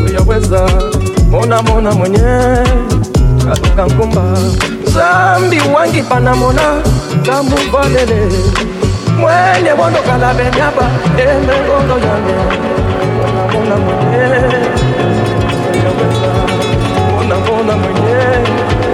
mwenyewe, weza mona mona mwenyewe katika ngumba zambi wangi pana mona damu valele mwenye bondo kala benyapa emengondo yange mona mona mwenyewe siyaweza mona mona mwenyewe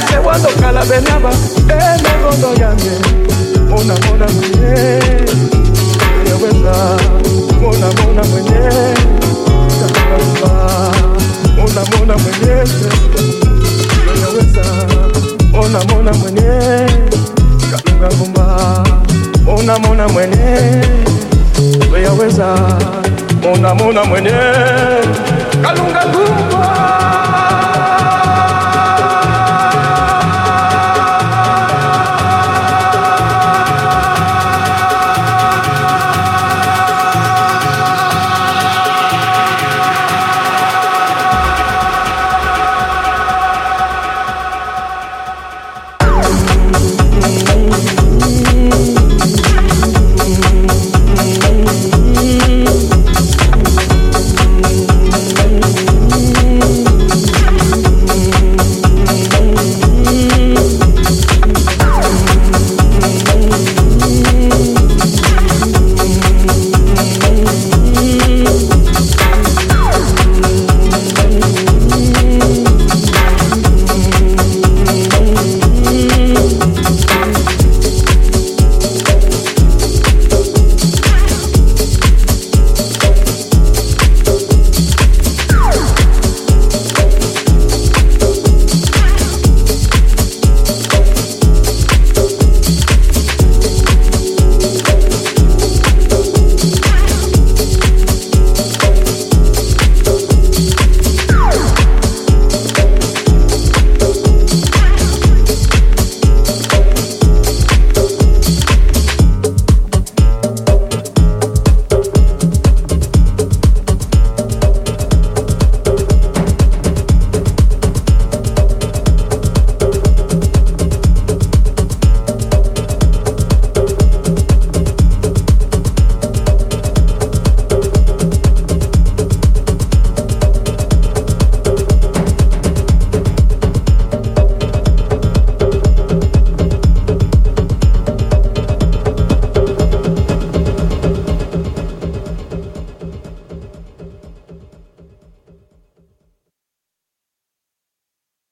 ete wandokala benaba ena ngondo yange mona mona mwenye yewenda mona mona mwenye takalamba mona mona mwenye yewenda mona mona mwenye kalunga ngumba mona mona mwenye yeweza mona mona mwenye kalunga ngumba